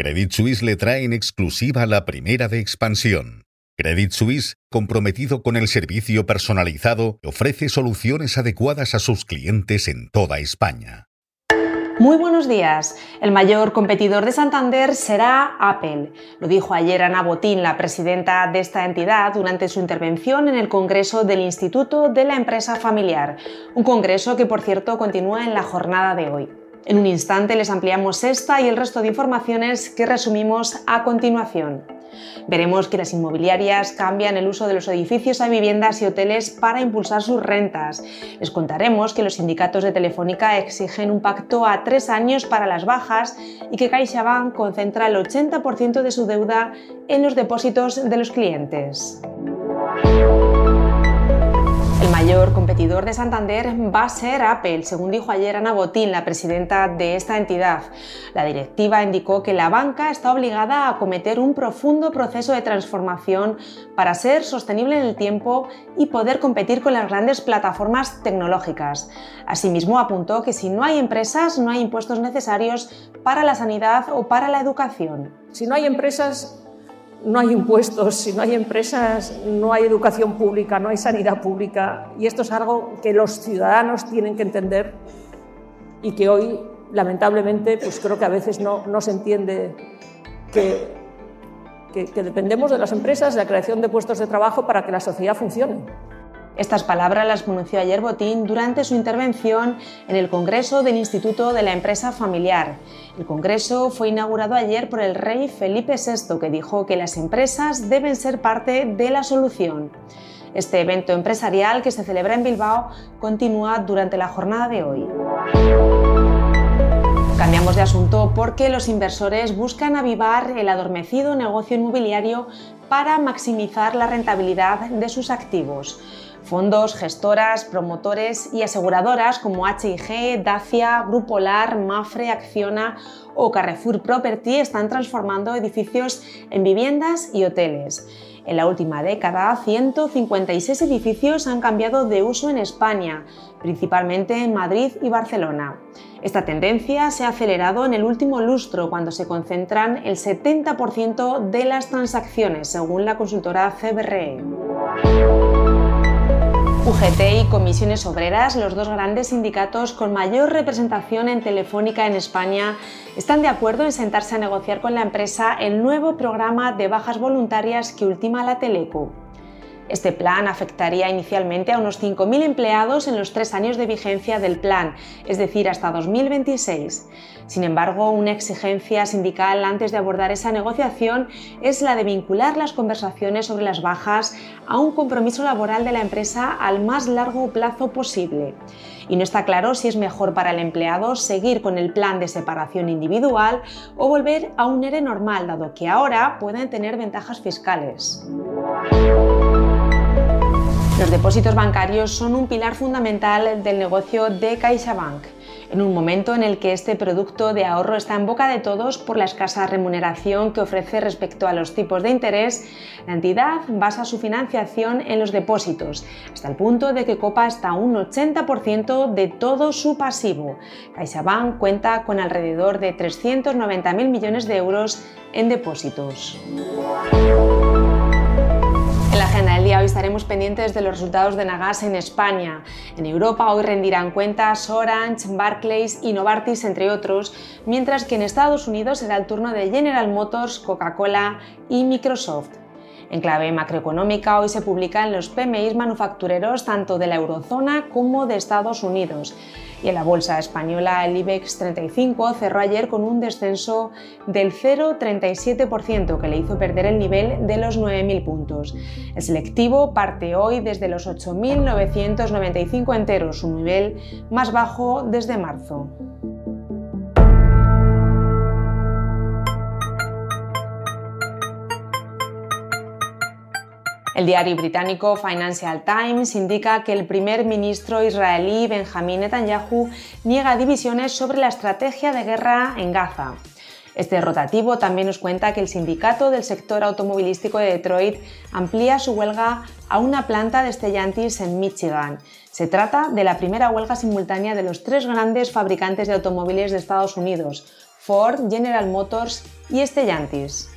Credit Suisse le trae en exclusiva la primera de expansión. Credit Suisse, comprometido con el servicio personalizado, ofrece soluciones adecuadas a sus clientes en toda España. Muy buenos días. El mayor competidor de Santander será Apple. Lo dijo ayer Ana Botín, la presidenta de esta entidad, durante su intervención en el Congreso del Instituto de la Empresa Familiar. Un congreso que, por cierto, continúa en la jornada de hoy. En un instante les ampliamos esta y el resto de informaciones que resumimos a continuación. Veremos que las inmobiliarias cambian el uso de los edificios a viviendas y hoteles para impulsar sus rentas. Les contaremos que los sindicatos de Telefónica exigen un pacto a tres años para las bajas y que CaixaBank concentra el 80% de su deuda en los depósitos de los clientes. Competidor de Santander va a ser Apple, según dijo ayer Ana Botín, la presidenta de esta entidad. La directiva indicó que la banca está obligada a acometer un profundo proceso de transformación para ser sostenible en el tiempo y poder competir con las grandes plataformas tecnológicas. Asimismo, apuntó que si no hay empresas, no hay impuestos necesarios para la sanidad o para la educación. Si no hay empresas, no hay impuestos, si no hay empresas, no hay educación pública, no hay sanidad pública. Y esto es algo que los ciudadanos tienen que entender y que hoy, lamentablemente, pues creo que a veces no, no se entiende que, que, dependemos de las empresas, de la creación de puestos de trabajo para que la sociedad funcione. Estas palabras las pronunció ayer Botín durante su intervención en el Congreso del Instituto de la Empresa Familiar. El Congreso fue inaugurado ayer por el rey Felipe VI, que dijo que las empresas deben ser parte de la solución. Este evento empresarial que se celebra en Bilbao continúa durante la jornada de hoy. Cambiamos de asunto porque los inversores buscan avivar el adormecido negocio inmobiliario para maximizar la rentabilidad de sus activos. Fondos, gestoras, promotores y aseguradoras como HIG, Dacia, Grupo LAR, Mafre, Acciona o Carrefour Property están transformando edificios en viviendas y hoteles. En la última década, 156 edificios han cambiado de uso en España, principalmente en Madrid y Barcelona. Esta tendencia se ha acelerado en el último lustro, cuando se concentran el 70% de las transacciones, según la consultora CBRE. UGT y Comisiones Obreras, los dos grandes sindicatos con mayor representación en Telefónica en España, están de acuerdo en sentarse a negociar con la empresa el nuevo programa de bajas voluntarias que ultima la Teleco. Este plan afectaría inicialmente a unos 5.000 empleados en los tres años de vigencia del plan, es decir, hasta 2026. Sin embargo, una exigencia sindical antes de abordar esa negociación es la de vincular las conversaciones sobre las bajas a un compromiso laboral de la empresa al más largo plazo posible. Y no está claro si es mejor para el empleado seguir con el plan de separación individual o volver a un ERE normal, dado que ahora pueden tener ventajas fiscales. Los depósitos bancarios son un pilar fundamental del negocio de CaixaBank. En un momento en el que este producto de ahorro está en boca de todos por la escasa remuneración que ofrece respecto a los tipos de interés, la entidad basa su financiación en los depósitos, hasta el punto de que copa hasta un 80% de todo su pasivo. CaixaBank cuenta con alrededor de 390.000 millones de euros en depósitos. Agenda del día hoy estaremos pendientes de los resultados de Nagas en España. En Europa hoy rendirán cuentas Orange, Barclays y Novartis, entre otros, mientras que en Estados Unidos será el turno de General Motors, Coca-Cola y Microsoft. En clave macroeconómica, hoy se publican los PMI manufactureros tanto de la eurozona como de Estados Unidos. Y en la bolsa española, el IBEX 35 cerró ayer con un descenso del 0,37% que le hizo perder el nivel de los 9.000 puntos. El selectivo parte hoy desde los 8.995 enteros, su nivel más bajo desde marzo. El diario británico Financial Times indica que el primer ministro israelí Benjamin Netanyahu niega divisiones sobre la estrategia de guerra en Gaza. Este rotativo también nos cuenta que el sindicato del sector automovilístico de Detroit amplía su huelga a una planta de Stellantis en Michigan. Se trata de la primera huelga simultánea de los tres grandes fabricantes de automóviles de Estados Unidos, Ford, General Motors y Stellantis.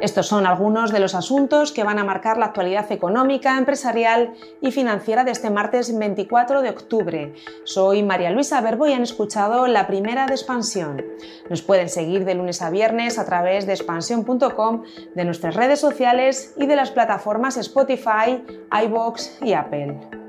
Estos son algunos de los asuntos que van a marcar la actualidad económica, empresarial y financiera de este martes 24 de octubre. Soy María Luisa Verbo y han escuchado la primera de Expansión. Nos pueden seguir de lunes a viernes a través de expansión.com, de nuestras redes sociales y de las plataformas Spotify, iBox y Apple.